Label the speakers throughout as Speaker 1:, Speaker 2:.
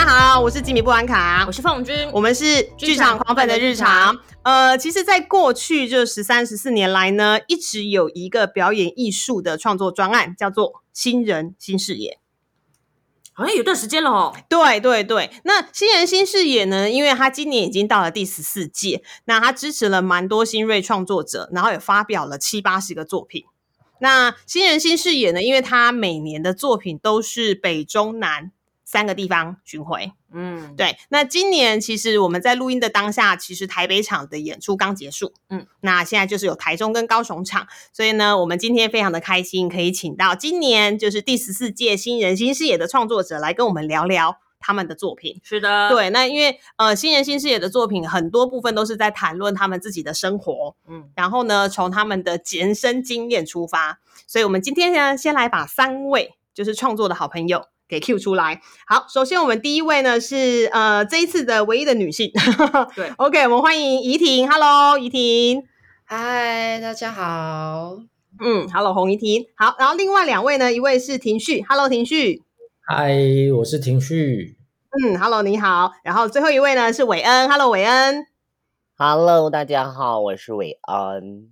Speaker 1: 大家好，我是吉米布兰卡，
Speaker 2: 我是凤君，
Speaker 1: 我们是剧场狂粉的日常。呃，其实，在过去这十三、十四年来呢，一直有一个表演艺术的创作专案，叫做“新人新视野”。
Speaker 2: 好像有段时间了哦。
Speaker 1: 对对对，那新人新视野呢？因为他今年已经到了第十四届，那他支持了蛮多新锐创作者，然后也发表了七八十个作品。那新人新视野呢？因为他每年的作品都是北中南。三个地方巡回，嗯，对。那今年其实我们在录音的当下，其实台北场的演出刚结束，嗯，那现在就是有台中跟高雄场，所以呢，我们今天非常的开心，可以请到今年就是第十四届新人新视野的创作者来跟我们聊聊他们的作品。
Speaker 2: 是的，
Speaker 1: 对。那因为呃，新人新视野的作品很多部分都是在谈论他们自己的生活，嗯，然后呢，从他们的人生经验出发，所以我们今天呢，先来把三位就是创作的好朋友。给 Q 出来。好，首先我们第一位呢是呃这一次的唯一的女性。
Speaker 2: 对
Speaker 1: ，OK，我们欢迎怡婷。Hello，怡婷。
Speaker 3: 嗨，大家好。
Speaker 1: 嗯，Hello，洪怡婷。好，然后另外两位呢，一位是庭旭。Hello，庭旭。
Speaker 4: 嗨，我是庭旭。
Speaker 1: 嗯，Hello，你好。然后最后一位呢是韦恩。Hello，韦恩。
Speaker 5: Hello，大家好，我是韦恩。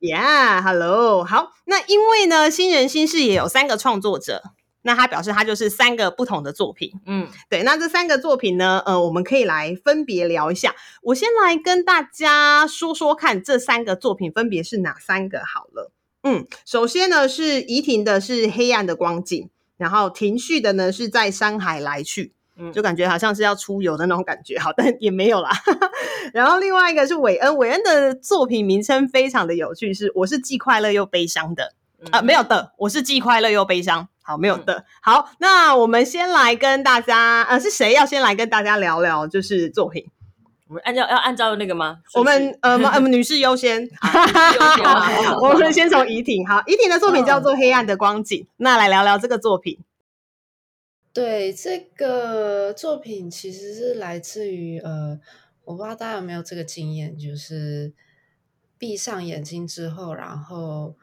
Speaker 1: Yeah，Hello。好，那因为呢，新人新事也有三个创作者。那他表示，他就是三个不同的作品。嗯，对。那这三个作品呢？呃，我们可以来分别聊一下。我先来跟大家说说看，这三个作品分别是哪三个？好了，嗯，首先呢是怡婷的，是黑暗的光景；然后庭旭的呢是在山海来去，嗯，就感觉好像是要出游的那种感觉，好，但也没有啦。然后另外一个是韦恩，韦恩的作品名称非常的有趣，是我是既快乐又悲伤的啊，没有的，我是既快乐又悲伤。好，没有的。好，那我们先来跟大家，呃，是谁要先来跟大家聊聊，就是作品？
Speaker 2: 我们按照要按照那个吗？
Speaker 1: 我们呃，呃，女士优先。我们先从怡婷。好，怡婷的作品叫做《黑暗的光景》，那来聊聊这个作品。
Speaker 3: 对，这个作品其实是来自于呃，我不知道大家有没有这个经验，就是闭上眼睛之后，然后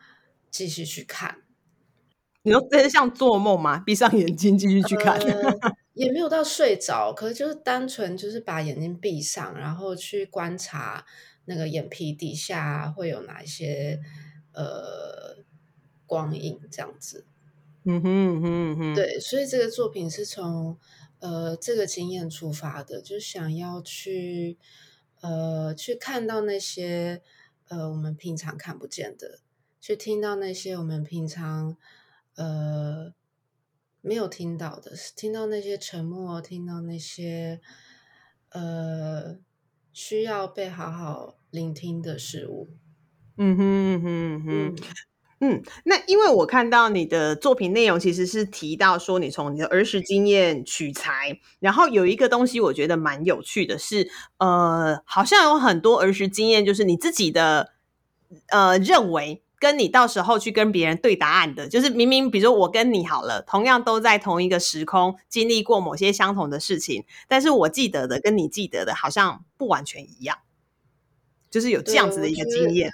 Speaker 3: 继续去看。
Speaker 1: 你说真的像做梦吗？闭上眼睛继续去看，
Speaker 3: 也没有到睡着，可是就是单纯就是把眼睛闭上，然后去观察那个眼皮底下会有哪一些呃光影这样子。嗯哼哼哼，对，所以这个作品是从呃这个经验出发的，就想要去呃去看到那些呃我们平常看不见的，去听到那些我们平常。呃，没有听到的，听到那些沉默，听到那些呃需要被好好聆听的事物。嗯哼
Speaker 1: 哼哼，嗯，那因为我看到你的作品内容其实是提到说你从你的儿时经验取材，然后有一个东西我觉得蛮有趣的，是呃，好像有很多儿时经验，就是你自己的呃认为。跟你到时候去跟别人对答案的，就是明明比如说我跟你好了，同样都在同一个时空经历过某些相同的事情，但是我记得的跟你记得的好像不完全一样，就是有这样子的一个经验。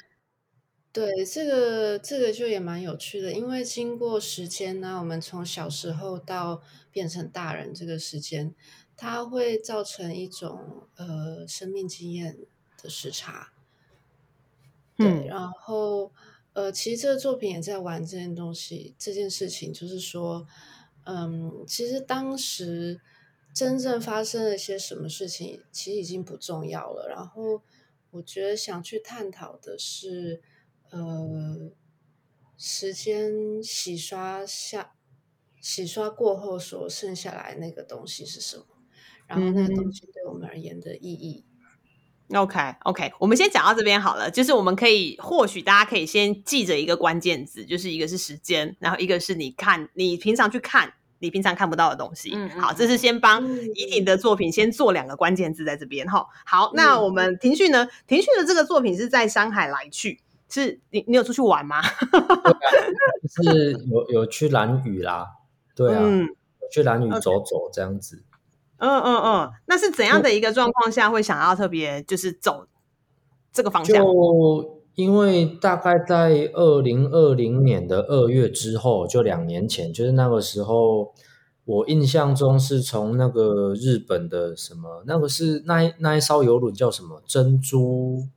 Speaker 3: 对，这个这个就也蛮有趣的，因为经过时间呢，我们从小时候到变成大人这个时间，它会造成一种呃生命经验的时差。对，然后。呃，其实这个作品也在玩这件东西，这件事情就是说，嗯，其实当时真正发生了些什么事情，其实已经不重要了。然后我觉得想去探讨的是，呃，时间洗刷下，洗刷过后所剩下来那个东西是什么，然后那个东西对我们而言的意义。
Speaker 1: OK，OK，我们先讲到这边好了。就是我们可以，或许大家可以先记着一个关键字，就是一个是时间，然后一个是你看，你平常去看你平常看不到的东西。
Speaker 2: 嗯嗯
Speaker 1: 好，这是先帮
Speaker 3: 嗯
Speaker 1: 怡婷的作品先做两个关键字在这边哈。好，那我们庭旭呢？庭旭的这个作品是在山海来去，是你你有出去玩吗？
Speaker 4: 就是有有去蓝屿啦，对啊，
Speaker 1: 嗯
Speaker 4: 有去蓝屿走走这样子。
Speaker 1: 嗯嗯嗯，那是怎样的一个状况下会想要特别就是走这个方向？
Speaker 4: 就因为大概在二零二零年的二月之后，就两年前，就是那个时候，我印象中是从那个日本的什么，那个是那一那一艘游轮叫什么？珍珠，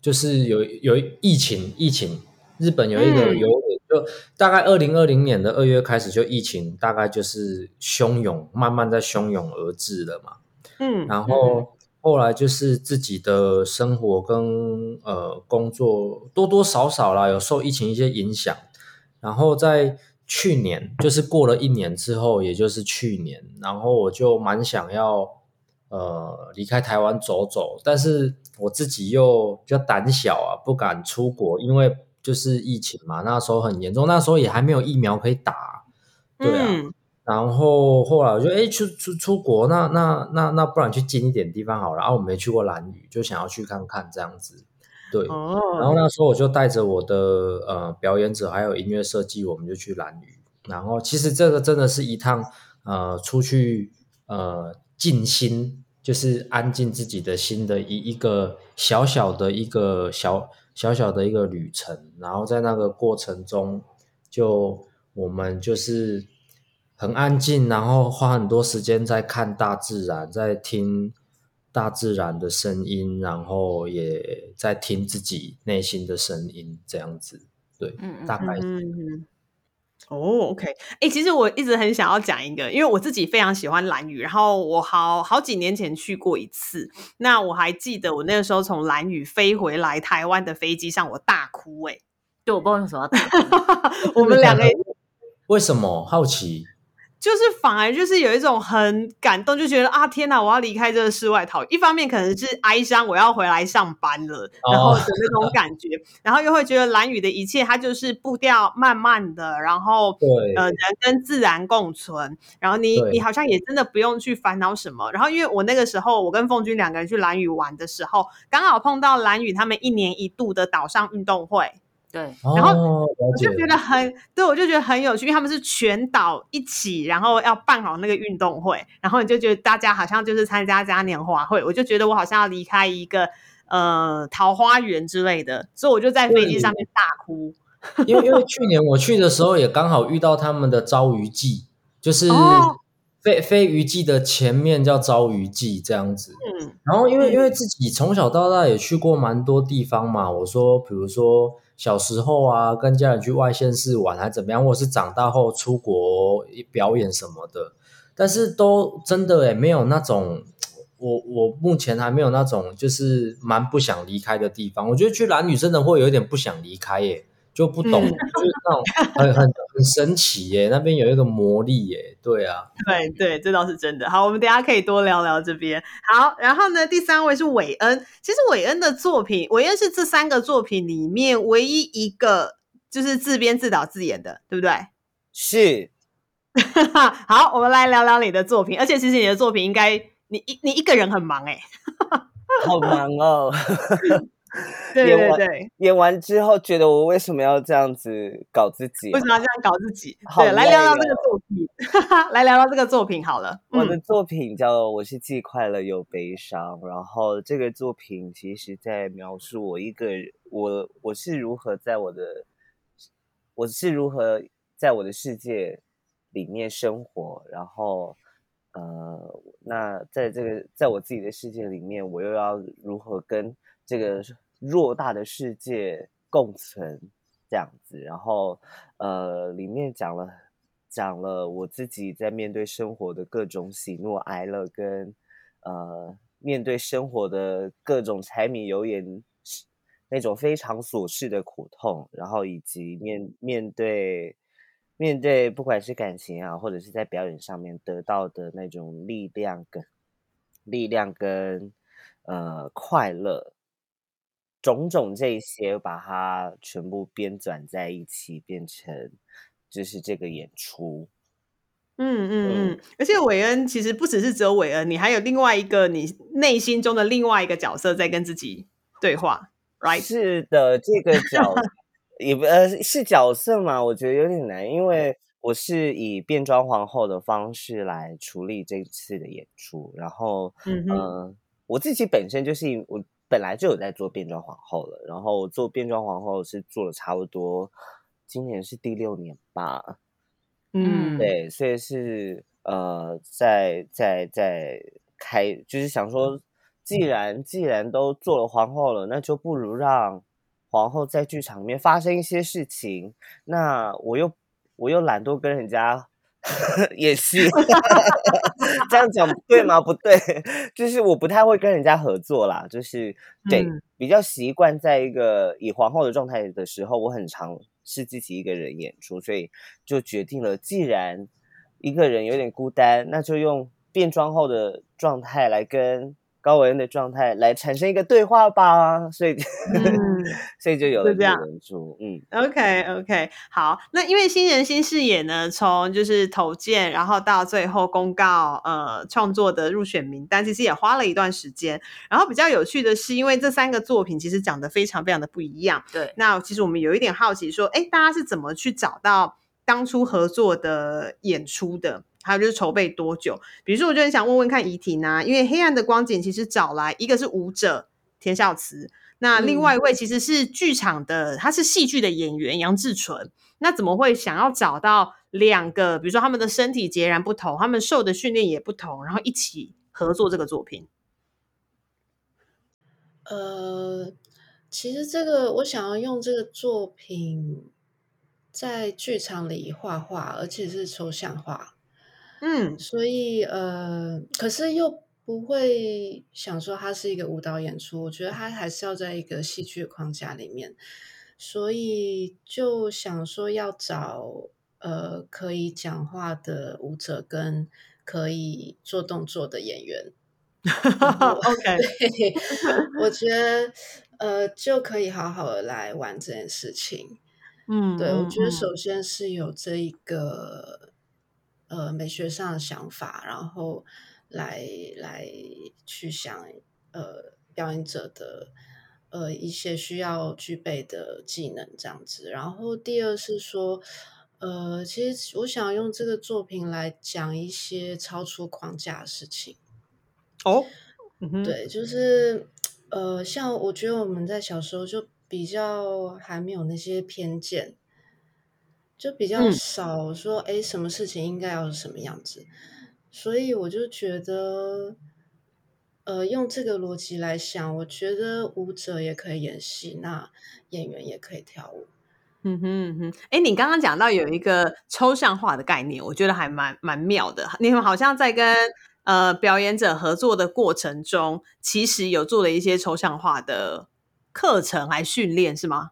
Speaker 4: 就是有有疫情疫情，日本有一个
Speaker 1: 嗯。
Speaker 4: 游轮，就大概二零二零年的二月开始就疫情，大概就是汹涌，慢慢在汹涌而至了嘛。
Speaker 1: 嗯，
Speaker 4: 然后后来就是自己的生活跟呃工作多多少少啦，有受疫情一些影响。然后在去年，就是过了一年之后，也就是去年，然后我就蛮想要呃离开台湾走走，但是我自己又比较胆小啊，不敢出国，因为就是疫情嘛，那时候很严重，那时候也还没有疫苗可以打，对啊。
Speaker 1: 嗯
Speaker 4: 然后后来我就哎出出出国，那那那那不然去近一点地方好了。然后我没去过兰屿，就想要去看看这样子。对，
Speaker 1: 哦，
Speaker 4: 然后那时候我就带着我的呃表演者还有音乐设计，我们就去兰屿。然后其实这个真的是一趟呃出去呃静心，就是安静自己的心的一一个小小的一个小小小的一个旅程。然后在那个过程中，就我们就是很安静，然后花很多时间在看大自然，在听大自然的声音，然后也在听自己内心的声音，这样子。对，
Speaker 2: 嗯嗯
Speaker 4: 大概是
Speaker 1: 嗯嗯哦，OK，哎、其实我一直很想要讲一个，因为我自己非常喜欢蓝屿，然后我好好几年前去过一次，那我还记得我那个时候从蓝屿飞回来台湾的飞机上，我大哭、欸，
Speaker 2: 对，我不知道 为什么。
Speaker 1: 我们两个
Speaker 4: 为什么好奇？
Speaker 1: 就是反而就是有一种很感动，就觉得啊天哪，我要离开这个世外桃源。一方面可能是哀伤，我要回来上班了，然后的那种感觉，然后又会觉得蓝雨的一切它就是步调慢慢的，然后
Speaker 4: 对，
Speaker 1: 呃人跟自然共存，然后你你好像也真的不用去烦恼什么。然后因为我那个时候我跟凤君两个人去蓝雨玩的时候，刚好碰到蓝屿他们一年一度的岛上运动会，
Speaker 2: 对，
Speaker 1: 然后我就觉得很，对我就觉得很有趣，因为他们是全岛一起，然后要办好那个运动会，然后你就觉得大家好像就是参加嘉年华会，我就觉得我好像要离开一个呃桃花源之类的，所以我就在飞机上面大哭。
Speaker 4: 因为因为去年我去的时候也刚好遇到他们的招鱼季，就是
Speaker 1: 哦
Speaker 4: 飞飞鱼季的前面叫招鱼季这样子。
Speaker 1: 嗯
Speaker 4: 然后因为
Speaker 1: 嗯
Speaker 4: 因为自己从小到大也去过蛮多地方嘛，我说比如说小时候啊，跟家人去外县市玩还怎么样，或者是长大后出国表演什么的，但是都真的也没有那种。我我目前还没有那种就是蛮不想离开的地方。我觉得去蓝屿真的会有一点不想离开耶，就不懂，
Speaker 1: 嗯
Speaker 4: 就是那种很很很神奇耶，那边有一个魔力耶。对啊，
Speaker 1: 对对，这倒是真的。好，我们等下可以多聊聊这边。好，然后呢，第三位是韦恩。其实韦恩的作品，韦恩是这三个作品里面唯一一个就是自编自导自演的，对不对？
Speaker 5: 是
Speaker 1: 好，我们来聊聊你的作品。而且其实你的作品应该你一你一个人很忙哎、
Speaker 5: 好忙哦。
Speaker 1: 对
Speaker 5: 演完
Speaker 1: 对对，
Speaker 5: 演完之后，觉得我为什么要这样子搞自己啊、
Speaker 1: 为什么要这样搞自己？
Speaker 5: 好
Speaker 1: 对，来聊聊
Speaker 5: 累
Speaker 1: 这个作品，来聊聊这个作品好了。嗯
Speaker 5: 我的作品叫《我是既快乐又悲伤》，然后这个作品其实在描述我一个人我我是如何在我的我是如何在我的世界里面生活，然后呃，那在这个在我自己的世界里面，我又要如何跟这个偌大的世界共存这样子，然后呃，里面讲了讲了我自己在面对生活的各种喜怒哀乐，跟呃面对生活的各种柴米油盐那种非常琐事的苦痛，然后以及面面对面对不管是感情啊，或者是在表演上面得到的那种力量跟力量跟呃快乐。种种这些，把它全部编纂在一起，变成就是这个演出。
Speaker 1: 嗯嗯嗯，而且韦恩其实不只是只有韦恩，你还有另外一个你内心中的另外一个角色在跟自己对话，right？
Speaker 5: 是的，这个角也不呃是角色嘛，我觉得有点难，因为我是以变装皇后的方式来处理这次的演出，然后嗯嗯，我自己本身就是我本来就有在做变装皇后了，然后做变装皇后是做了差不多，今年是第六年吧。嗯，对，所以是呃，在在在开，就是想说，既然既然都做了皇后了，那就不如让皇后在剧场里面发生一些事情。那我又我又懒惰跟人家 演戏，这样讲对吗？不对，就是我不太会跟人家合作啦，就是对比较习惯在一个以皇后的状态的时候，我很常。是自己一个人演出，所以就决定了，既然一个人有点孤单，那就用变装后的状态来跟。高维恩的状态来产生一个对话吧，所以，所以就有了这样。嗯
Speaker 1: ，OK OK，好，那因为新人新视野呢，从就是投件，然后到最后公告呃创作的入选名单，其实也花了一段时间。然后比较有趣的是，因为这三个作品其实讲的非常非常的不一样。
Speaker 2: 对，
Speaker 1: 那其实我们有一点好奇，说，哎，大家是怎么去找到当初合作的演出的？还有就是筹备多久？比如说，我就很想问问看怡婷啊，因为《黑暗的光景》其实找来一个是舞者田孝慈，那另外一位其实是剧场的，他是戏剧的演员杨志纯。那怎么会想要找到两个？比如说他们的身体截然不同，他们受的训练也不同，然后一起合作这个作品？
Speaker 3: 呃，其实这个我想要用这个作品在剧场里画画，而且是抽象画。嗯，所以呃，可是又不会想说它是一个舞蹈演出，我觉得它还是要在一个戏剧框架里面，所以就想说要找呃可以讲话的舞者跟可以做动作的演员。
Speaker 1: OK，
Speaker 3: 我觉得呃就可以好好的来玩这件事情。嗯，对，我觉得首先是有这一个。呃，美学上的想法，然后来来去想呃表演者的呃一些需要具备的技能这样子。然后第二是说，呃，其实我想用这个作品来讲一些超出框架的事情。
Speaker 1: 哦，
Speaker 3: 对，就是呃，像我觉得我们在小时候就比较还没有那些偏见。就比较少说，哎，什么事情应该要是什么样子，所以我就觉得，呃，用这个逻辑来想，我觉得舞者也可以演戏，那演员也可以跳舞。
Speaker 1: 嗯哼哼，哎，你刚刚讲到有一个抽象化的概念，我觉得还蛮蛮妙的。你们好像在跟呃表演者合作的过程中，其实有做了一些抽象化的课程来训练，是吗？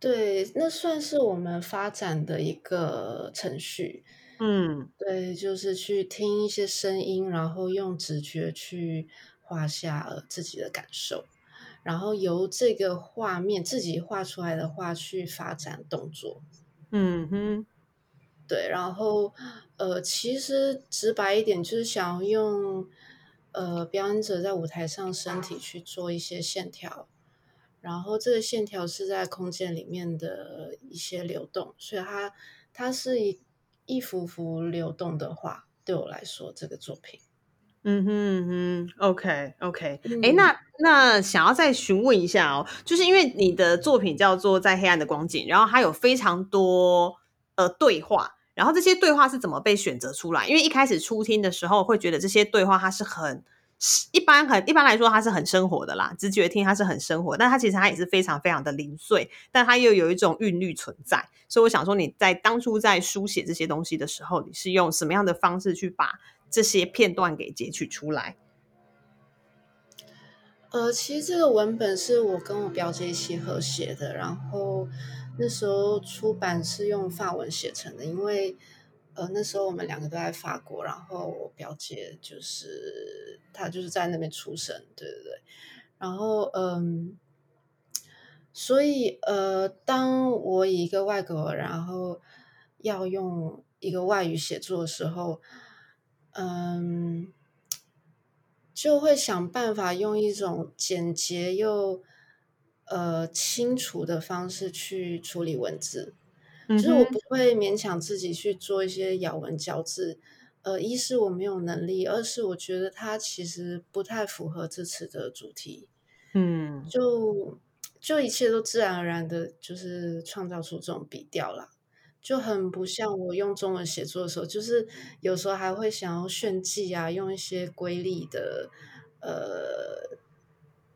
Speaker 3: 对，那算是我们发展的一个程序。嗯，对，就是去听一些声音，然后用直觉去画下自己的感受，然后由这个画面自己画出来的画去发展动作。嗯哼，对，然后呃，其实直白一点，就是想用呃表演者在舞台上身体去做一些线条。然后这个线条是在空间里面的一些流动，所以它它是一一幅幅流动的画。对我来说，这个作品，
Speaker 1: 嗯哼哼，OK OK，哎，那那想要再询问一下哦，就是因为你的作品叫做在黑暗的光景，然后它有非常多呃对话，然后这些对话是怎么被选择出来？因为一开始初听的时候会觉得这些对话它是很。一般很一般来说，它是很生活的啦，直觉听它是很生活，但它其实它也是非常非常的零碎，但它又有一种韵律存在。所以我想说，你在当初在书写这些东西的时候，你是用什么样的方式去把这些片段给截取出来？
Speaker 3: 呃，其实这个文本是我跟我表姐一起合写的，然后那时候出版是用法文写成的，因为。呃，那时候我们两个都在法国，然后我表姐就是她就是在那边出生，对对对。然后嗯，所以呃，当我以一个外国，然后要用一个外语写作的时候，嗯，就会想办法用一种简洁又呃清楚的方式去处理文字，就是我不会勉强自己去做一些咬文嚼字。呃，一是我没有能力，二是我觉得它其实不太符合这次的主题。
Speaker 1: 嗯，
Speaker 3: 就就一切都自然而然的，就是创造出这种笔调啦，就很不像我用中文写作的时候，就是有时候还会想要炫技啊，用一些瑰丽的呃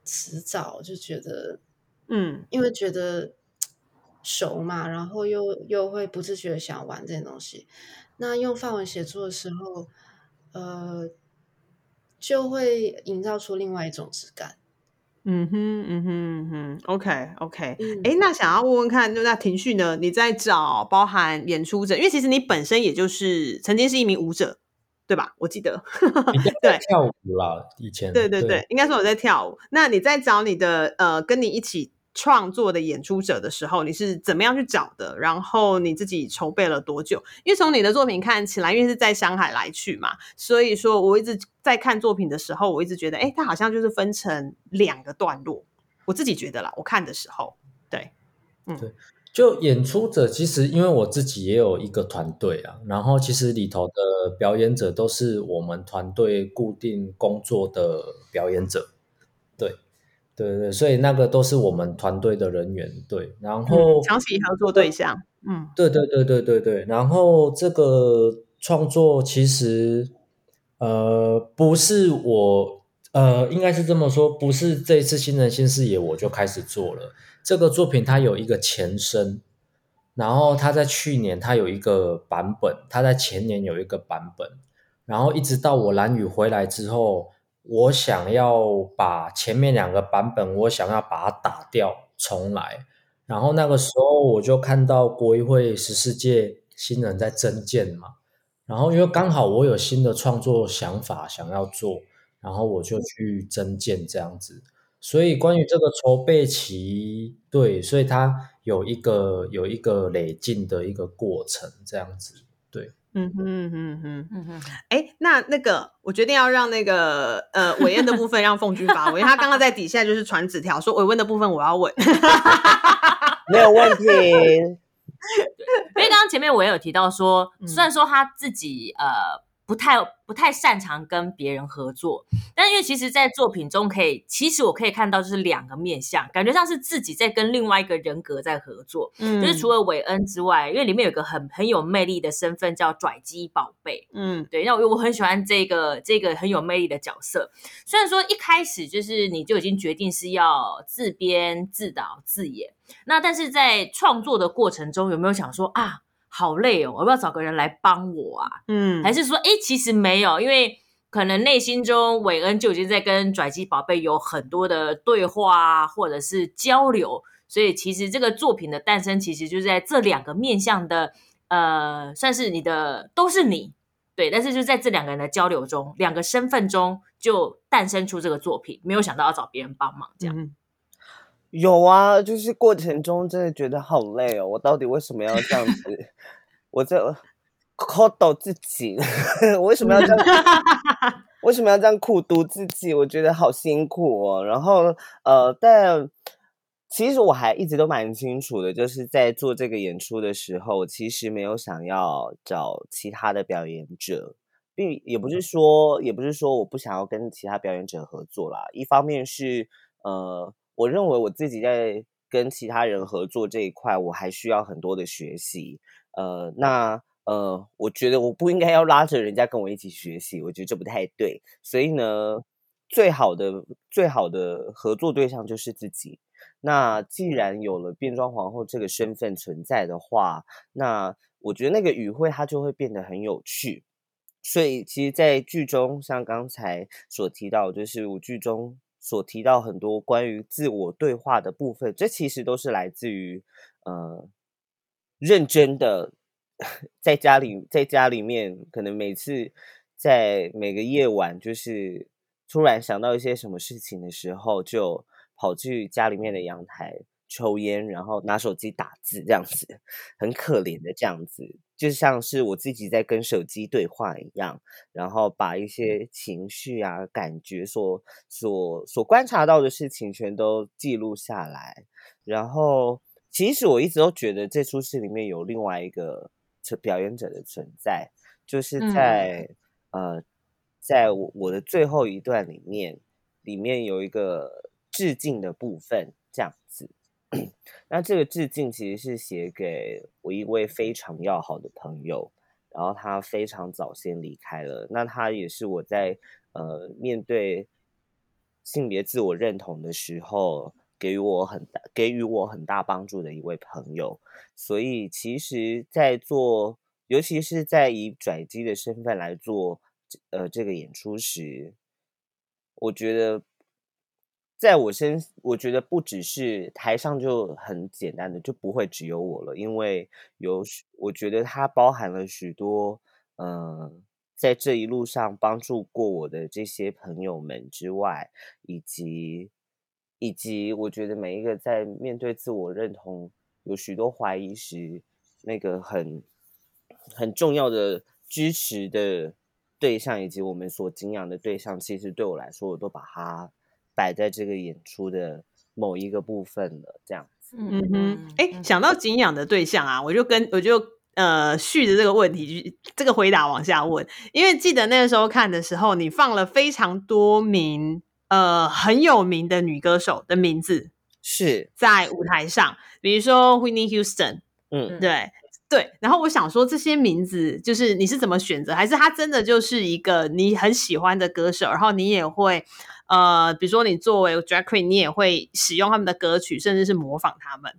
Speaker 3: 词藻，就觉得
Speaker 1: 嗯，
Speaker 3: 因为觉得熟嘛，然后又又会不自觉的想玩这些东西。那用范文写作的时候，呃，就会营造出另外一种质感。
Speaker 1: 嗯哼，嗯哼，嗯哼，OK，OK。
Speaker 3: 嗯，
Speaker 1: 哎，那想要问问看，就那庭旭呢？你在找包含演出者，因为其实你本身也就是曾经是一名舞者，对吧？我记得，对，
Speaker 4: 跳舞啦，以前
Speaker 1: 对对对，应该说我在跳舞。那你在找你的呃，跟你一起。创作的演出者的时候，你是怎么样去找的？然后你自己筹备了多久？因为从你的作品看起来，因为是在上海来去嘛，所以说我一直在看作品的时候，我一直觉得，哎，它好像就是分成两个段落。我自己觉得啦，我看的时候，对，
Speaker 4: 嗯，对，就演出者其实因为我自己也有一个团队啊，然后其实里头的表演者都是我们团队固定工作的表演者，对对，所以那个都是我们团队的人员，对，然后
Speaker 1: 长期合作对象，嗯，
Speaker 4: 对对对对对对，然后这个创作其实呃不是我呃应该是这么说，不是这一次新人新视野我就开始做了。这个作品，它有一个前身，然后它在去年它有一个版本，它在前年有一个版本，然后一直到我蓝宇回来之后。我想要把前面两个版本，我想要把它打掉重来。然后那个时候我就看到国艺会十四届新人在增建嘛，然后因为刚好我有新的创作想法想要做，然后我就去增建这样子。所以关于这个筹备期，对，所以它有一个有一个累进的一个过程这样子，
Speaker 1: 嗯哼哼哼嗯哼，哎，那那个，我决定要让那个呃伟恩的部分让凤君发问，因为他刚刚在底下就是传纸条说伟温的部分我要问，
Speaker 5: 没有问题。
Speaker 2: 因为刚刚前面我也有提到说，虽然说他自己呃。不太不太擅长跟别人合作，但因为其实，在作品中可以，其实我可以看到就是两个面相，感觉像是自己在跟另外一个人格在合作。嗯，就是除了韦恩之外，因为里面有个很很有魅力的身份叫拽鸡宝贝。嗯，对，那我我很喜欢这个这个很有魅力的角色。虽然说一开始就是你就已经决定是要自编自导自演，那但是在创作的过程中有没有想说啊？好累哦，我要不要找个人来帮我啊？嗯，还是说，哎，其实没有，因为可能内心中韦恩就已经在跟拽鸡宝贝有很多的对话啊，或者是交流，所以其实这个作品的诞生，其实就是在这两个面向的，呃，算是你的都是你，对，但是就在这两个人的交流中，两个身份中就诞生出这个作品，没有想到要找别人帮忙这样。
Speaker 5: 有啊，就是过程中真的觉得好累哦。我到底为什么要这样子？我这苦读自己，我 为什么要这样？为什么要这样苦读自己？我觉得好辛苦哦。然后呃，但其实我还一直都蛮清楚的，就是在做这个演出的时候，其实没有想要找其他的表演者，并也不是说，也不是说我不想要跟其他表演者合作啦。一方面是呃。我认为我自己在跟其他人合作这一块，我还需要很多的学习。呃，那呃，我觉得我不应该要拉着人家跟我一起学习，我觉得这不太对。所以呢，最好的最好的合作对象就是自己。那既然有了变装皇后这个身份存在的话，那我觉得那个语会它就会变得很有趣。所以，其实，在剧中，像刚才所提到，就是我剧中。所提到很多关于自我对话的部分，这其实都是来自于呃认真的 在家里，在家里面，可能每次在每个夜晚，就是突然想到一些什么事情的时候，就跑去家里面的阳台抽烟，然后拿手机打字，这样子很可怜的这样子。就像是我自己在跟手机对话一样，然后把一些情绪啊、感觉所所所观察到的事情全都记录下来。然后，其实我一直都觉得这出戏里面有另外一个表演者的存在，就是在呃，在我我的最后一段里面，里面有一个致敬的部分，这样。那这个致敬其实是写给我一位非常要好的朋友，然后他非常早先离开了。那他也是我在呃面对性别自我认同的时候，给予我很大给予我很大帮助的一位朋友。所以其实，在做，尤其是在以拽机的身份来做呃这个演出时，我觉得。在我身，我觉得不只是台上就很简单的，就不会只有我了，因为有，我觉得它包含了许多，嗯，在这一路上帮助过我的这些朋友们之外，以及，以及我觉得每一个在面对自我认同有许多怀疑时，那个很很重要的支持的对象，以及我们所敬仰的对象，其实对我来说，我都把它。摆在这个演出的某一个部分了，这样子。
Speaker 1: 嗯哼，哎，想到敬仰的对象啊，我就跟我就呃续着这个问题，就这个回答往下问。因为记得那个时候看的时候，你放了非常多名呃很有名的女歌手的名字，
Speaker 5: 是
Speaker 1: 在舞台上，比如说 Whitney Houston，嗯，对对。然后我想说，这些名字就是你是怎么选择，还是他真的就是一个你很喜欢的歌手，然后你也会。呃，比如说你作为 drag queen，你也会使用他们的歌曲，甚至是模仿他们。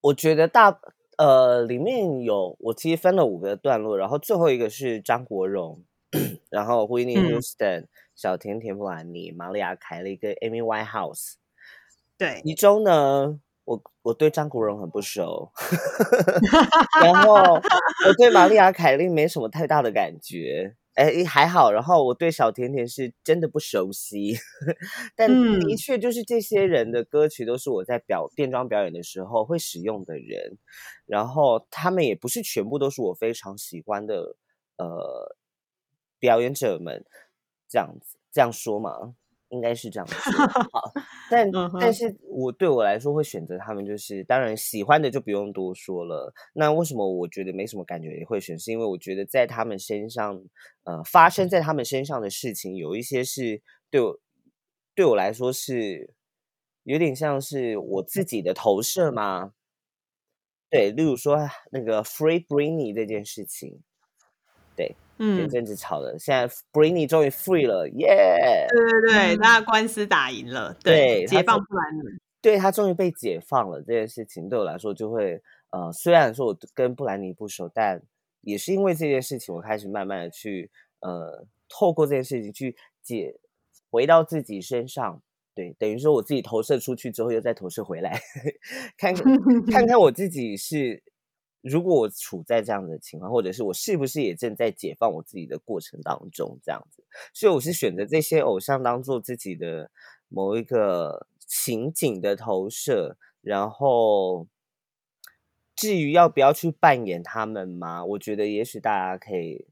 Speaker 5: 我觉得大呃里面有我其实分了五个段落，然后最后一个是张国荣，然后 Whitney Houston、小甜甜布兰妮、玛利亚凯莉跟 Amy Winehouse。
Speaker 1: 对，
Speaker 5: 其中呢，我我对张国荣很不熟，然后我对玛丽亚凯莉没什么太大的感觉。哎，还好。然后我对小甜甜是真的不熟悉，但的确就是这些人的歌曲都是我在表变装表演的时候会使用的人。然后他们也不是全部都是我非常喜欢的呃表演者们，这样子这样说嘛。应该是这样说，好，但但是我对我来说会选择他们，就是当然喜欢的就不用多说了。那为什么我觉得没什么感觉也会选？是因为我觉得在他们身上，呃，发生在他们身上的事情，有一些是对我对我来说是有点像是我自己的投射吗？对，例如说那个 Free Britney 这件事情，对。前阵子吵的，现在 Britney 终于 free 了，耶！
Speaker 1: 对对对，那官司打赢了，对，解放布兰妮，
Speaker 5: 对他终于被解放了。这件事情对我来说，就会呃，虽然说我跟布兰妮不熟，但也是因为这件事情，我开始慢慢的去呃，透过这件事情去解回到自己身上，对，等于说我自己投射出去之后，又再投射回来，看看看看我自己是。如果我处在这样的情况，或者是我是不是也正在解放我自己的过程当中，这样子，所以我是选择这些偶像当做自己的某一个情景的投射，然后至于要不要去扮演他们吗？我觉得也许大家可以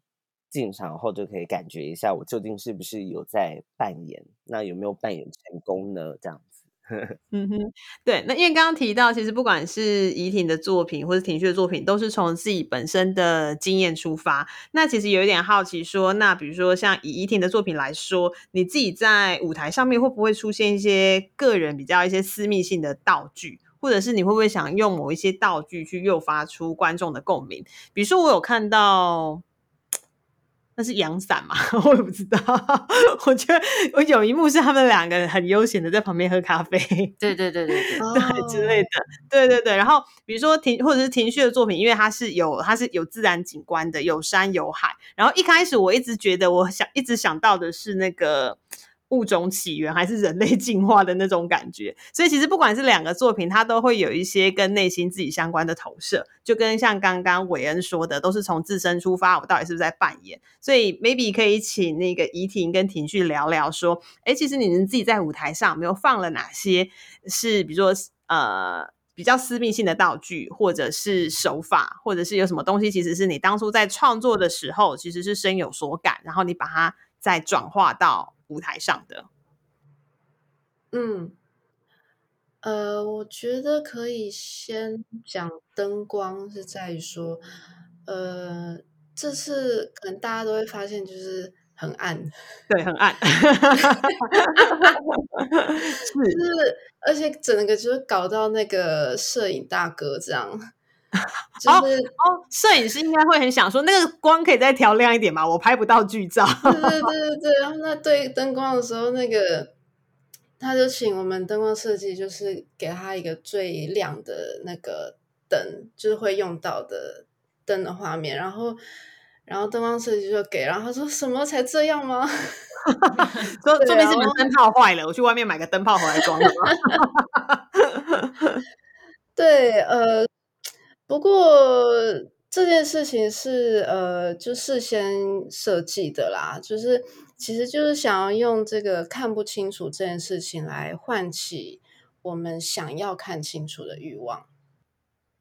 Speaker 5: 进场后就可以感觉一下，我究竟是不是有在扮演，那有没有扮演成功呢？这样。
Speaker 1: 嗯哼，对，那因为刚刚提到，其实不管是怡婷的作品或者婷旭的作品，都是从自己本身的经验出发。那其实有一点好奇，说那比如说像以怡婷的作品来说，你自己在舞台上面会不会出现一些个人比较一些私密性的道具，或者是你会不会想用某一些道具去诱发出观众的共鸣？比如说我有看到。那是阳伞嘛？我也不知道。我觉得我有一幕是他们两个很悠闲的在旁边喝咖啡，
Speaker 2: 对对对对对
Speaker 1: 对 之类的。对对对。然后比如说庭或者是庭旭的作品，因为它是有它是有自然景观的，有山有海。然后一开始我一直觉得，我想一直想到的是那个。物种起源还是人类进化的那种感觉，所以其实不管是两个作品，它都会有一些跟内心自己相关的投射，就跟像刚刚韦恩说的，都是从自身出发，我到底是不是在扮演？所以 maybe 可以请那个怡婷跟婷旭聊聊，说，哎，其实你们自己在舞台上没有放了哪些？是比如说，呃，比较私密性的道具，或者是手法，或者是有什么东西，其实是你当初在创作的时候，其实是深有所感，然后你把它再转化到舞台上的。
Speaker 3: 嗯，呃，我觉得可以先讲灯光，是在于说，呃，这次可能大家都会发现，就是很暗，
Speaker 1: 对，很暗，
Speaker 3: 是，而且整个就是搞到那个摄影大哥这样，就是
Speaker 1: 哦，摄影师应该会很想说，那个光可以再调亮一点吗？我拍不到剧照。
Speaker 3: 对对对对对，然后那对灯光的时候，那个他就请我们灯光设计，就是给他一个最亮的那个灯，就是会用到的灯的画面，然后。然后灯光设计就给，然后他说什么才这样吗？
Speaker 1: 说说明是你灯泡坏了，我去外面买个灯泡回来装。
Speaker 3: 对，呃，不过这件事情是呃，就事先设计的啦，就是其实就是想要用这个看不清楚这件事情来唤起我们想要看清楚的欲望。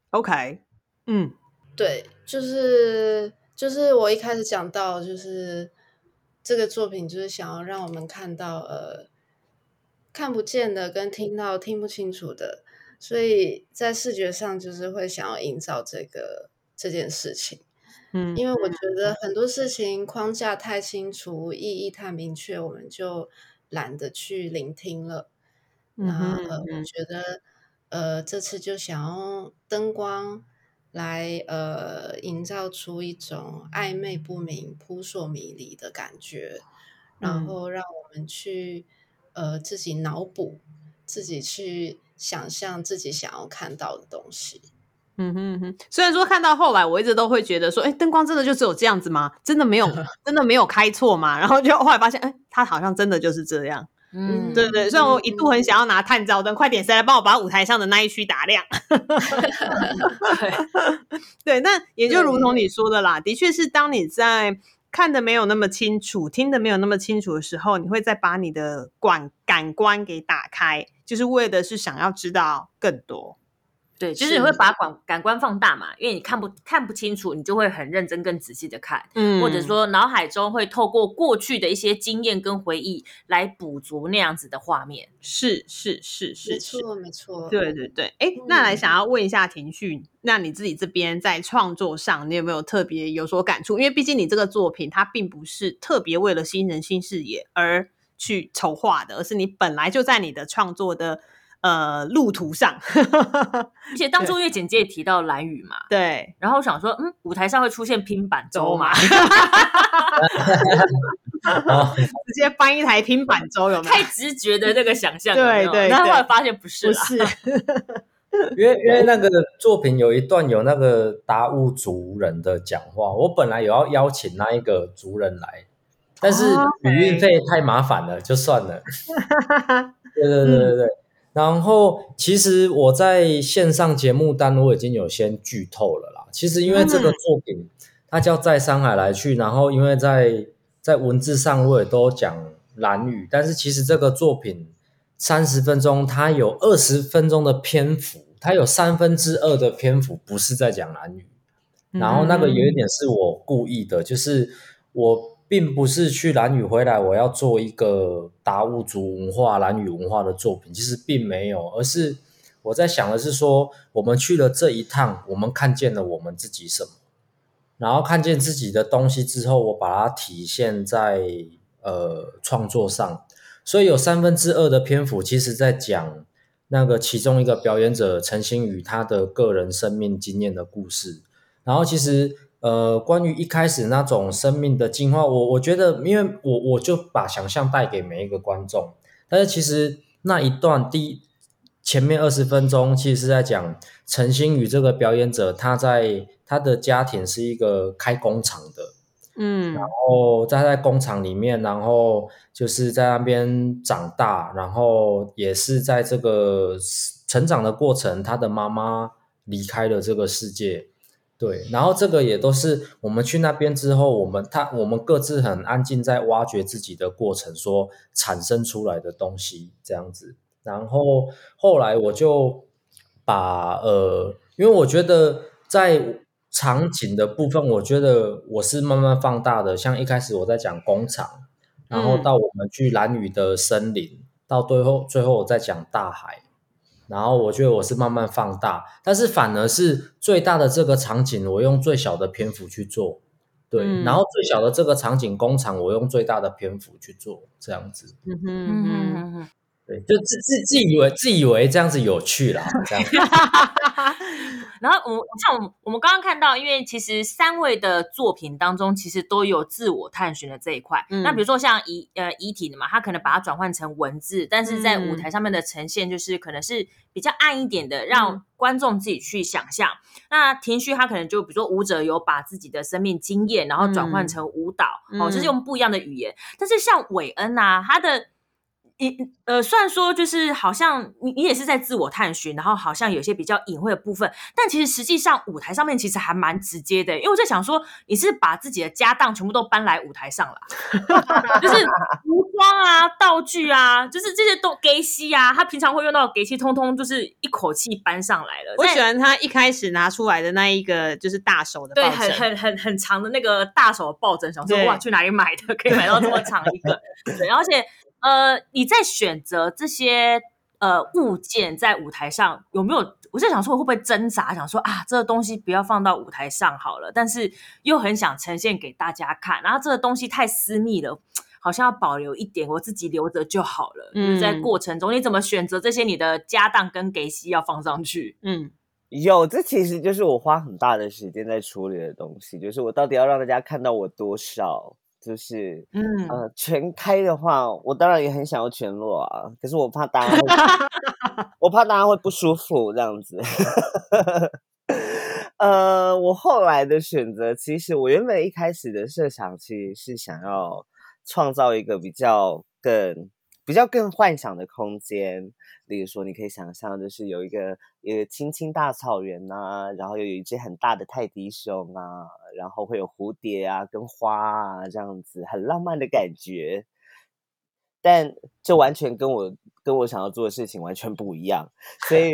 Speaker 1: OK，嗯，
Speaker 3: 对，就是。就是我一开始讲到，就是这个作品，就是想要让我们看到呃看不见的跟听到听不清楚的，所以在视觉上就是会想要营造这个这件事情。嗯，因为我觉得很多事情框架太清楚，意义太明确，我们就懒得去聆听了。那我觉得呃这次就想用灯光。来呃，营造出一种暧昧不明、扑朔迷离的感觉，然后让我们去呃自己脑补、自己去想象自己想要看到的东西。
Speaker 1: 嗯哼哼，虽然说看到后来，我一直都会觉得说，哎，灯光真的就只有这样子吗？真的没有，真的没有开错吗？然后就后来发现，哎，它好像真的就是这样。嗯，对对，虽然我一度很想要拿探照灯，快点谁来帮我把舞台上的那一区打亮。对，那也就如同你说的啦，的确是当你在看的没有那么清楚，听的没有那么清楚的时候，你会再把你的感感官给打开，就是为的是想要知道更多。
Speaker 2: 对，就是你会把感感官放大嘛，因为你看不看不清楚，你就会很认真、更仔细的看，嗯，或者说脑海中会透过过去的一些经验跟回忆来补足那样子的画面。
Speaker 1: 是是是是，
Speaker 3: 没错没错，
Speaker 1: 对对对。哎，那来想要问一下庭旭，那你自己这边在创作上，你有没有特别有所感触？因为毕竟你这个作品，它并不是特别为了新人新视野而去筹划的，而是你本来就在你的创作的。呃，路途上，
Speaker 2: 而且当初因为简介提到蓝雨嘛，
Speaker 1: 对，
Speaker 2: 然后我想说，嗯，舞台上会出现拼板舟嘛，直
Speaker 1: 接搬一台拼板舟，有没有？
Speaker 2: 太直觉的那个想象，
Speaker 1: 对对，
Speaker 2: 然后后来发现不是，
Speaker 1: 不是，
Speaker 4: 因为因为那个作品有一段有那个达悟族人的讲话，我本来有要邀请那一个族人来，但是旅运费太麻烦了，就算了。对对对对对。然后，其实我在线上节目单我已经有先剧透了啦。其实因为这个作品它叫在山海来去，然后因为在在文字上我也都讲蓝语，但是其实这个作品三十分钟，它有二十分钟的篇幅，它有三分之二的篇幅不是在讲蓝语，然后那个有一点是我故意的，就是我。并不是去蓝屿回来，我要做一个达悟族文化、蓝屿文化的作品，其实并没有，而是我在想的是说，我们去了这一趟，我们看见了我们自己什么，然后看见自己的东西之后，我把它体现在呃创作上，所以有三分之二的篇幅，其实在讲那个其中一个表演者陈星宇他的个人生命经验的故事，然后其实。呃，关于一开始那种生命的进化，我我觉得，因为我我就把想象带给每一个观众，但是其实那一段第前面二十分钟，其实是在讲陈星宇这个表演者，他在他的家庭是一个开工厂的，嗯，然后在在工厂里面，然后就是在那边长大，然后也是在这个成长的过程，他的妈妈离开了这个世界。对，然后这个也都是我们去那边之后，我们他我们各自很安静在挖掘自己的过程，说产生出来的东西这样子。然后后来我就把把呃，因为我觉得在场景的部分，我觉得我是慢慢放大的。像一开始我在讲工厂，然后到我们去蓝雨的森林，到最后最后我在讲大海，然后我觉得我是慢慢放大，但是反而是最大的这个场景，我用最小的篇幅去做。对，然后最小的这个场景工厂，我用最大的篇幅去做，这样子。嗯哼嗯哼，对，就自自自以为自以为这样子有趣啦，这样。
Speaker 2: 然后我像我们我们刚刚看到，因为其实三位的作品当中，其实都有自我探寻的这一块。那比如说像遗呃遗体的嘛，他可能把它转换成文字，但是在舞台上面的呈现，就是可能是比较暗一点的，让观众自己去想象。那庭旭他可能就比如说舞者有把自己的生命经验，然后转换成舞蹈，哦，就是用不一样的语言。但是像韦恩啊，他的。你呃，虽然说就是好像你你也是在自我探寻，然后好像有些比较隐晦的部分，但其实实际上舞台上面其实还蛮直接的。因为我在想说，你是把自己的家当全部都搬来舞台上了，就是服装啊、道具啊，就是这些都给西啊，他平常会用到给西，通通就是一口气搬上来了。
Speaker 1: 我喜欢他一开始拿出来的那一个就是大手的，
Speaker 2: 对，很很很很长的那个大手抱枕，想说哇，去哪里买的，可以买到这么长一个？对，而且。呃，你在选择这些呃物件在舞台上有没有？我在想说，我会不会挣扎，想说啊，这个东西不要放到舞台上好了，但是又很想呈现给大家看，然后这个东西太私密了，好像要保留一点，我自己留着就好了。嗯，在过程中你怎么选择这些？你的家当跟给息要放上去？
Speaker 5: 嗯，有，这其实就是我花很大的时间在处理的东西，就是我到底要让大家看到我多少。就是，嗯，呃，全开的话，我当然也很想要全裸啊，可是我怕大家会，我怕大家会不舒服这样子。呃，我后来的选择，其实我原本一开始的设想，其实是想要创造一个比较更。比较更幻想的空间，例如说，你可以想象，就是有一个一个青青大草原呐，然后又有一只很大的泰迪熊啊，然后会有蝴蝶啊跟花啊这样子，很浪漫的感觉。但这完全跟我跟我想要做的事情完全不一样，所以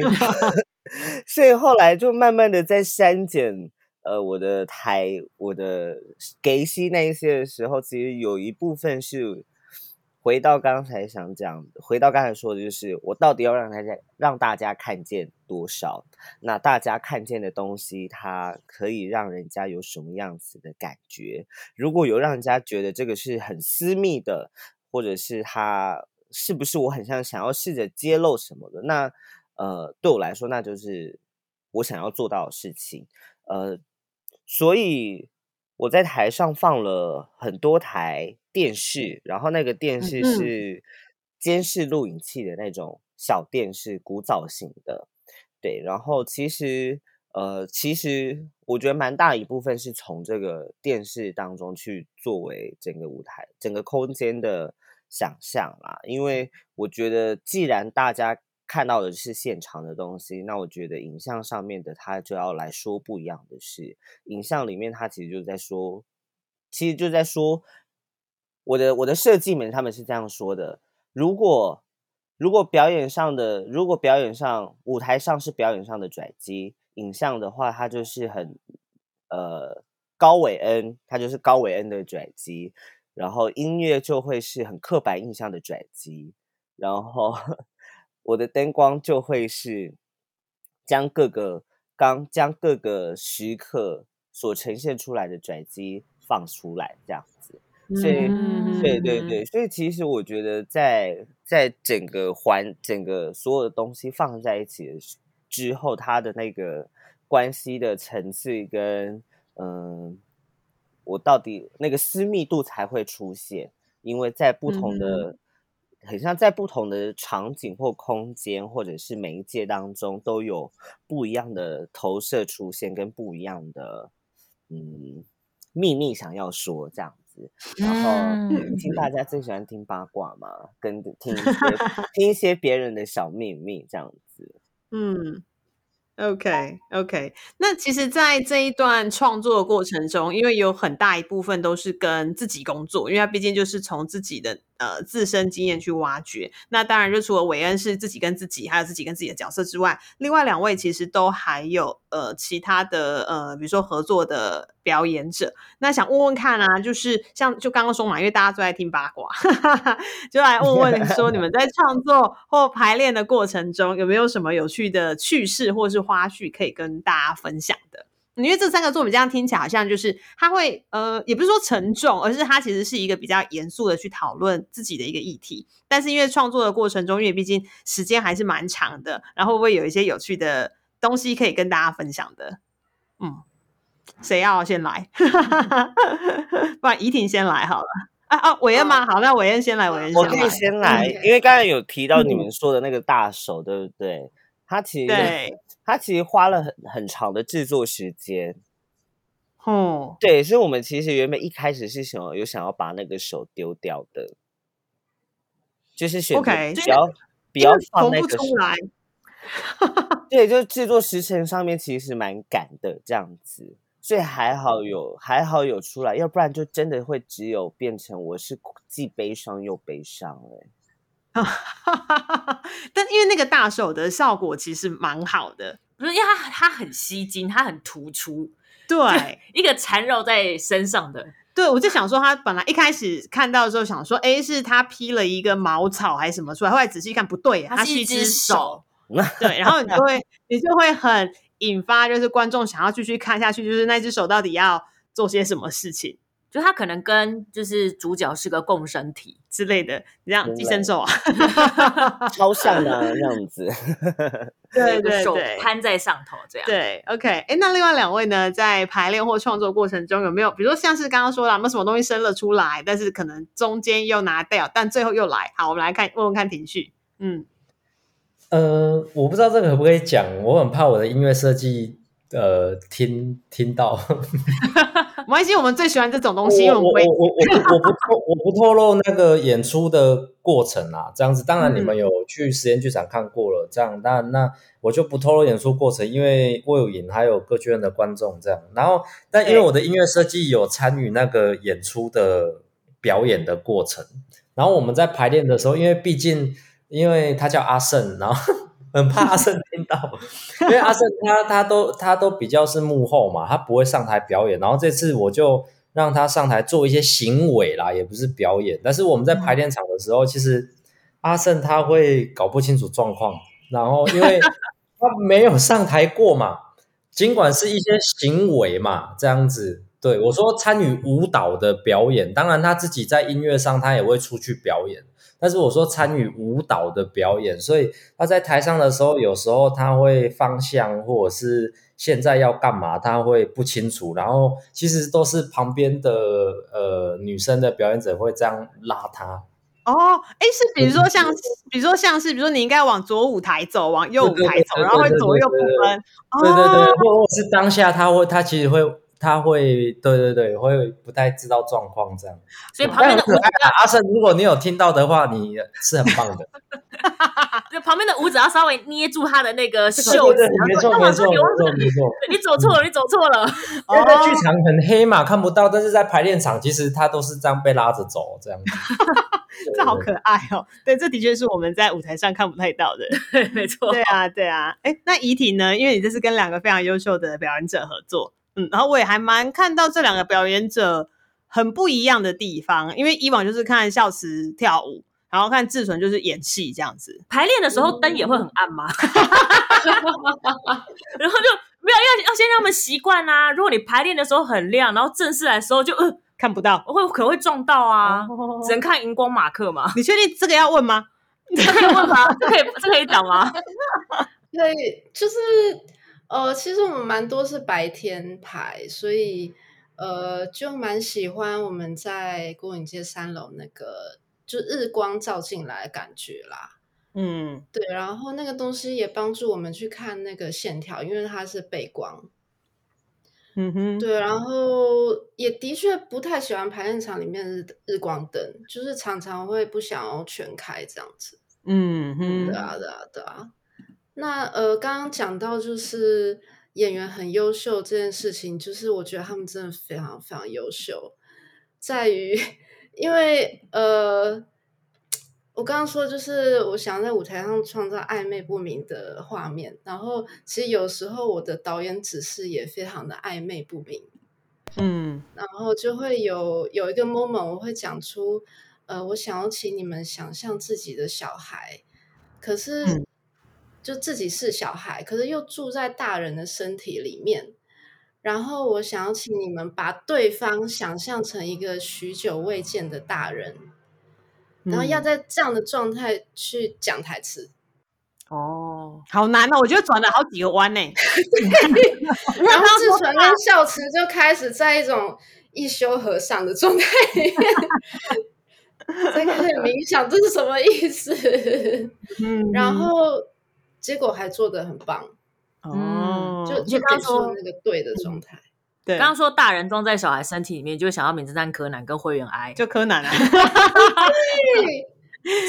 Speaker 5: 所以后来就慢慢的在删减呃我的台我的给戏那一些的时候，其实有一部分是。回到刚才想讲，回到刚才说的，就是我到底要让大家让大家看见多少？那大家看见的东西，它可以让人家有什么样子的感觉？如果有让人家觉得这个是很私密的，或者是他是不是我很像想要试着揭露什么的？那呃，对我来说，那就是我想要做到的事情。呃，所以我在台上放了很多台。电视，然后那个电视是监视录影器的那种小电视，古早型的。对，然后其实呃，其实我觉得蛮大一部分是从这个电视当中去作为整个舞台、整个空间的想象啦。因为我觉得，既然大家看到的是现场的东西，那我觉得影像上面的他就要来说不一样的事。影像里面他其实就在说，其实就在说。我的我的设计们他们是这样说的：如果如果表演上的如果表演上舞台上是表演上的拽机，影像的话，它就是很呃高伟恩，它就是高伟恩的拽机，然后音乐就会是很刻板印象的拽机，然后我的灯光就会是将各个刚将各个时刻所呈现出来的转机放出来，这样子。所以，对对对，所以其实我觉得，在在整个环、整个所有的东西放在一起的之后，它的那个关系的层次跟嗯，我到底那个私密度才会出现，因为在不同的，很像在不同的场景或空间或者是媒介当中，都有不一样的投射出现，跟不一样的嗯秘密想要说这样子。然后听大家最喜欢听八卦嘛，跟听一些听一些别人的小秘密这样子。
Speaker 1: 嗯，OK OK。那其实，在这一段创作的过程中，因为有很大一部分都是跟自己工作，因为他毕竟就是从自己的呃自身经验去挖掘。那当然，就除了韦恩是自己跟自己，还有自己跟自己的角色之外，另外两位其实都还有呃其他的呃，比如说合作的表演者。那想问问看啊，就是像就刚刚说嘛，因为大家都在听八卦，就来问问说，你们在创作或排练的过程中，有没有什么有趣的趣事或是花絮可以跟大家分享的？因为这三个作品这样听起来好像就是他会呃，也不是说沉重，而是他其实是一个比较严肃的去讨论自己的一个议题。但是因为创作的过程中，因为毕竟时间还是蛮长的，然后会不会有一些有趣的东西可以跟大家分享的？嗯，谁要先来？不然怡婷先来好了。啊啊，韦恩吗？好，那韦恩先来，韦恩
Speaker 5: 我可以先来，因为刚才有提到你们说的那个大手，对不对？他其实
Speaker 1: 对。
Speaker 5: 他其实花了很很长的制作时间，
Speaker 1: 哦，
Speaker 5: 对，所以我们其实原本一开始是想有想要把那个手丢掉的，就是选择比较比较放那个
Speaker 1: 出来，
Speaker 5: 对，就制作时程上面其实蛮赶的这样子，所以还好有还好有出来，要不然就真的会只有变成我是既悲伤又悲伤哎。
Speaker 1: 但因为那个大手的效果其实蛮好的，
Speaker 2: 不是因为它它很吸睛，它很突出，
Speaker 1: 对，
Speaker 2: 一个缠绕在身上的。
Speaker 1: 对，我就想说，他本来一开始看到的时候想说，哎，是他披了一个茅草还是什么出来？后来仔细看不对，它是一只手。对，然后你就会你就会很引发，就是观众想要继续看下去，就是那只手到底要做些什么事情。
Speaker 2: 就他可能跟就是主角是个共生体
Speaker 1: 之类的，这样寄生兽啊，
Speaker 5: 超像的这样子，
Speaker 1: 对对
Speaker 2: 手攀在上头这样。
Speaker 1: 对，OK，哎，那另外两位呢，在排练或创作过程中有没有，比如说像是刚刚说了，有没有什么东西生了出来，但是可能中间又拿掉，但最后又来？好，我们来看问问看庭旭。嗯，
Speaker 4: 呃，我不知道这个可不可以讲，我很怕我的音乐设计。呃，听听到，
Speaker 1: 没关系，我们最喜欢这种东西。我
Speaker 4: 我我我我不透我不透露那个演出的过程啊，这样子。当然你们有去实验剧场看过了，这样那那我就不透露演出过程，因为魏有影还有歌剧院的观众这样。然后，但因为我的音乐设计有参与那个演出的表演的过程，然后我们在排练的时候，因为毕竟因为他叫阿胜，然后。很怕阿胜听到，因为阿胜他他都他都比较是幕后嘛，他不会上台表演。然后这次我就让他上台做一些行为啦，也不是表演。但是我们在排练场的时候，其实阿胜他会搞不清楚状况，然后因为他没有上台过嘛，尽管是一些行为嘛，这样子。对我说参与舞蹈的表演，当然他自己在音乐上他也会出去表演。但是我说参与舞蹈的表演，所以他在台上的时候，有时候他会方向或者是现在要干嘛，他会不清楚。然后其实都是旁边的呃女生的表演者会这样拉他。
Speaker 1: 哦，哎，是比如说像，比如说像是，比如说你应该往左舞台走，往右舞台走，然后会左右不分。
Speaker 4: 对对对，或者是当下他会，他其实会。他会，对对对，会不太知道状况这样，
Speaker 2: 所以旁边的舞者
Speaker 4: 阿胜，如果你有听到的话，你是很棒的。
Speaker 2: 就旁边的舞者要稍微捏住他的那个袖子，
Speaker 4: 没错没错没错没错。
Speaker 2: 你走错了，你走错了。
Speaker 4: 因为在剧场很黑嘛，看不到，但是在排练场，其实他都是这样被拉着走这样。
Speaker 1: 这好可爱哦！对，这的确是我们在舞台上看不太到的。
Speaker 2: 对，没错。
Speaker 1: 对啊，对啊。哎，那怡婷呢？因为你这是跟两个非常优秀的表演者合作。嗯，然后我也还蛮看到这两个表演者很不一样的地方，因为以往就是看孝慈跳舞，然后看志纯就是演戏这样子。
Speaker 2: 排练的时候灯也会很暗吗？然后就没有要要先让他们习惯啊。如果你排练的时候很亮，然后正式来的时候就呃
Speaker 1: 看不到，
Speaker 2: 会可能会撞到啊，只能看荧光马克嘛。
Speaker 1: 你确定这个要问吗？
Speaker 2: 这可以问吗？这可以这可以讲吗？
Speaker 3: 对，就是。呃，其实我们蛮多是白天排，所以呃，就蛮喜欢我们在郭影街三楼那个，就日光照进来感觉啦。
Speaker 1: 嗯，
Speaker 3: 对，然后那个东西也帮助我们去看那个线条，因为它是背光。
Speaker 1: 嗯哼，
Speaker 3: 对，然后也的确不太喜欢排练场里面日日光灯，就是常常会不想要全开这样子。
Speaker 1: 嗯哼，
Speaker 3: 对啊，对啊，对啊。那呃，刚刚讲到就是演员很优秀这件事情，就是我觉得他们真的非常非常优秀，在于因为呃，我刚刚说，就是我想在舞台上创造暧昧不明的画面，然后其实有时候我的导演指示也非常的暧昧不明，
Speaker 1: 嗯，
Speaker 3: 然后就会有有一个 moment，我会讲出，呃，我想要请你们想象自己的小孩，可是
Speaker 1: 嗯
Speaker 3: 就自己是小孩，可是又住在大人的身体里面，然后我想要请你们把对方想象成一个许久未见的大人。然后要
Speaker 1: 嗯
Speaker 3: 在这样的状态去讲台词，
Speaker 1: 哦，好难哦，我觉得转了好几个弯呢。
Speaker 3: 然后志纯跟孝慈就开始在一种一休和尚的状态里面，在开始冥想，这是什么意思？
Speaker 1: 嗯
Speaker 3: 然后结果还做的很棒，
Speaker 1: 哦，
Speaker 3: 就
Speaker 2: 你
Speaker 3: 就
Speaker 2: 刚刚说
Speaker 3: 那个对的状态。
Speaker 1: 对，
Speaker 2: 刚刚说大人装在小孩身体里面，就会想要名侦探柯南跟灰原哀。
Speaker 1: 就柯南啊，
Speaker 3: 对，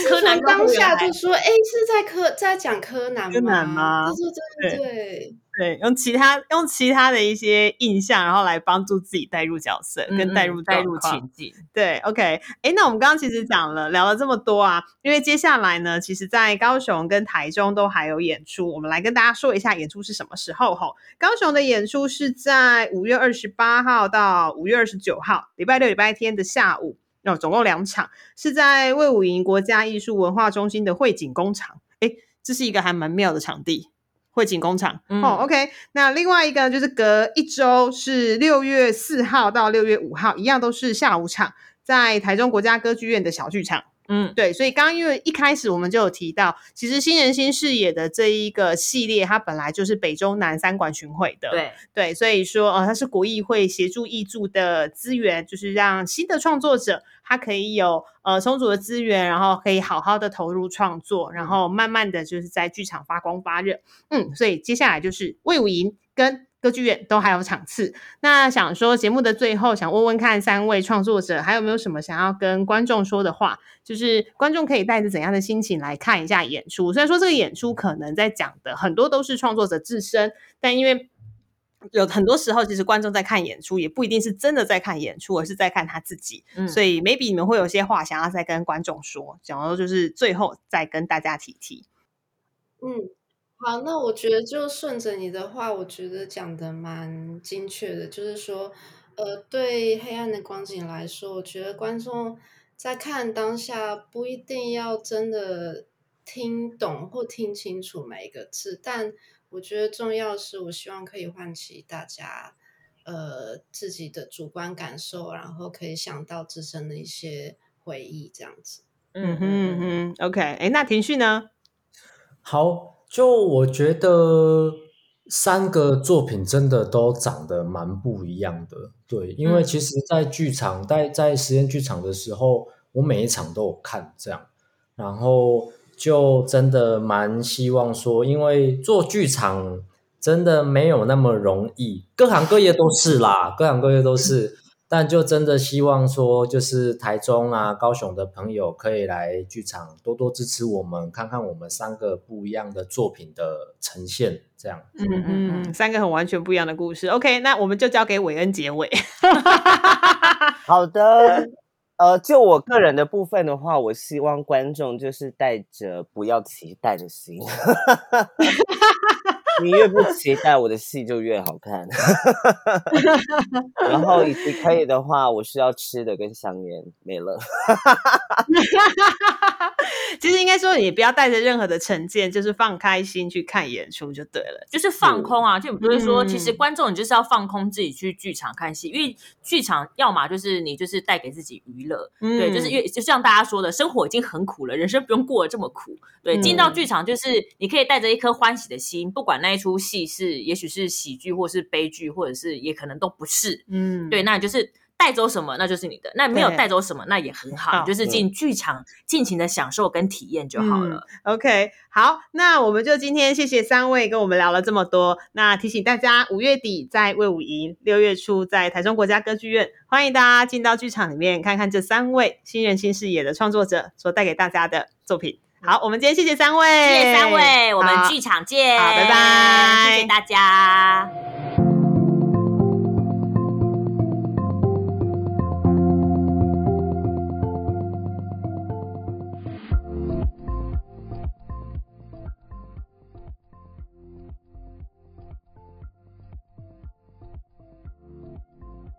Speaker 2: 柯南
Speaker 3: 当下就说：“哎，是在柯在讲柯南
Speaker 1: 柯南吗
Speaker 3: 对对对对
Speaker 1: 对，用其他用其他的一些印象，然后来帮助自己带入角色，跟带入
Speaker 2: 带入情境。
Speaker 1: 对，OK，哎，那我们刚刚其实讲了聊了这么多啊，因为接下来呢，其实在高雄跟台中都还有演出，我们来跟大家说一下演出是什么时候吼。高雄的演出是在五月二十八号到五月二十九号，礼拜六、礼拜天的下午，哦，总共两场，是在魏武营国家艺术文化中心的汇景工厂。哎，这是一个还蛮妙的场地。汇景工厂、
Speaker 2: 嗯
Speaker 1: 哦，OK。那另外一个就是隔一周是六月四号到六月五号，一样都是下午场，在台中国家歌剧院的小剧场。
Speaker 2: 嗯，
Speaker 1: 对，所以刚刚因为一开始我们就有提到，其实新人新视野的这一个系列，它本来就是北中南三馆巡回的。
Speaker 2: 对，
Speaker 1: 对，所以说呃，它是国艺会协助译著的资源，就是让新的创作者他可以有呃充足的资源，然后可以好好的投入创作，然后慢慢的就是在剧场发光发热。嗯，所以接下来就是魏武营跟歌剧院都还有场次。那想说节目的最后，想问问看三位创作者还有没有什么想要跟观众说的话？就是观众可以带着怎样的心情来看一下演出？虽然说这个演出可能在讲的很多都是创作者自身，但因为有很多时候，其实观众在看演出，也不一定是真的在看演出，而是在看他自己。
Speaker 2: 嗯
Speaker 1: 所以 maybe 你们会有些话想要再跟观众说，想要就是最后再跟大家提提。
Speaker 3: 嗯，好，那我觉得就顺着你的话，我觉得讲的蛮精确的，就是说，呃，对黑暗的光景来说，我觉得观众在看当下不一定要真的听懂或听清楚每一个字，但我觉得重要的是，我希望可以唤起大家呃自己的主观感受，然后可以想到自身的一些回忆，这样子。
Speaker 1: 嗯哼嗯哼，OK，哎，那庭旭呢？
Speaker 4: 好，就我觉得三个作品真的都长得蛮不一样的。对，因为
Speaker 2: 嗯
Speaker 4: 其实，在剧场，在在实验剧场的时候，我每一场都有看这样，然后就真的蛮希望说，因为做剧场真的没有那么容易，各行各业都是啦，各行各业都是。但就真的希望说，就是台中啊、高雄的朋友可以来剧场多多支持我们，看看我们三个不一样的作品的呈现，这样。
Speaker 1: 嗯
Speaker 2: 嗯嗯
Speaker 1: 嗯，三个很完全不一样的故事。OK，那我们就交给韦恩结尾。
Speaker 5: 好的，呃，就我个人的部分的话，我希望观众就是带着不要期待的心，你越不期待，我的戏就越好看。然后以及可以的话，我需要吃的跟香烟没了。
Speaker 1: 其实应该说，你不要带着任何的成见，就是放开心去看演出就对了。
Speaker 2: 就是放空啊，就不是说，其实
Speaker 1: 嗯
Speaker 2: 观众你就是要放空自己去剧场看戏，因为剧场要么就是你就是带给自己娱乐，对，就是
Speaker 1: 嗯
Speaker 2: 因为就像大家说的，生活已经很苦了，人生不用过得这么苦。对，进到
Speaker 1: 嗯
Speaker 2: 剧场就是你可以带着一颗欢喜的心，不管那一出戏是也许是喜剧，或是悲剧，或者是也可能都不是。
Speaker 1: 嗯，
Speaker 2: 对，那就是带走什么，那就是你的；那没有带走什么，那也很好，就是进剧场尽情的享受跟体验就好了。
Speaker 1: OK，好，那我们就今天谢谢三位跟我们聊了这么多。那提醒大家，五月底在魏武营，六月初在台中国家歌剧院，欢迎大家进到剧场里面看看这三位新人新视野的创作者所带给大家的作品。好，我们今天谢谢三位，
Speaker 2: 谢谢三位，我们剧场见，
Speaker 1: 好拜拜。
Speaker 2: 谢谢大家。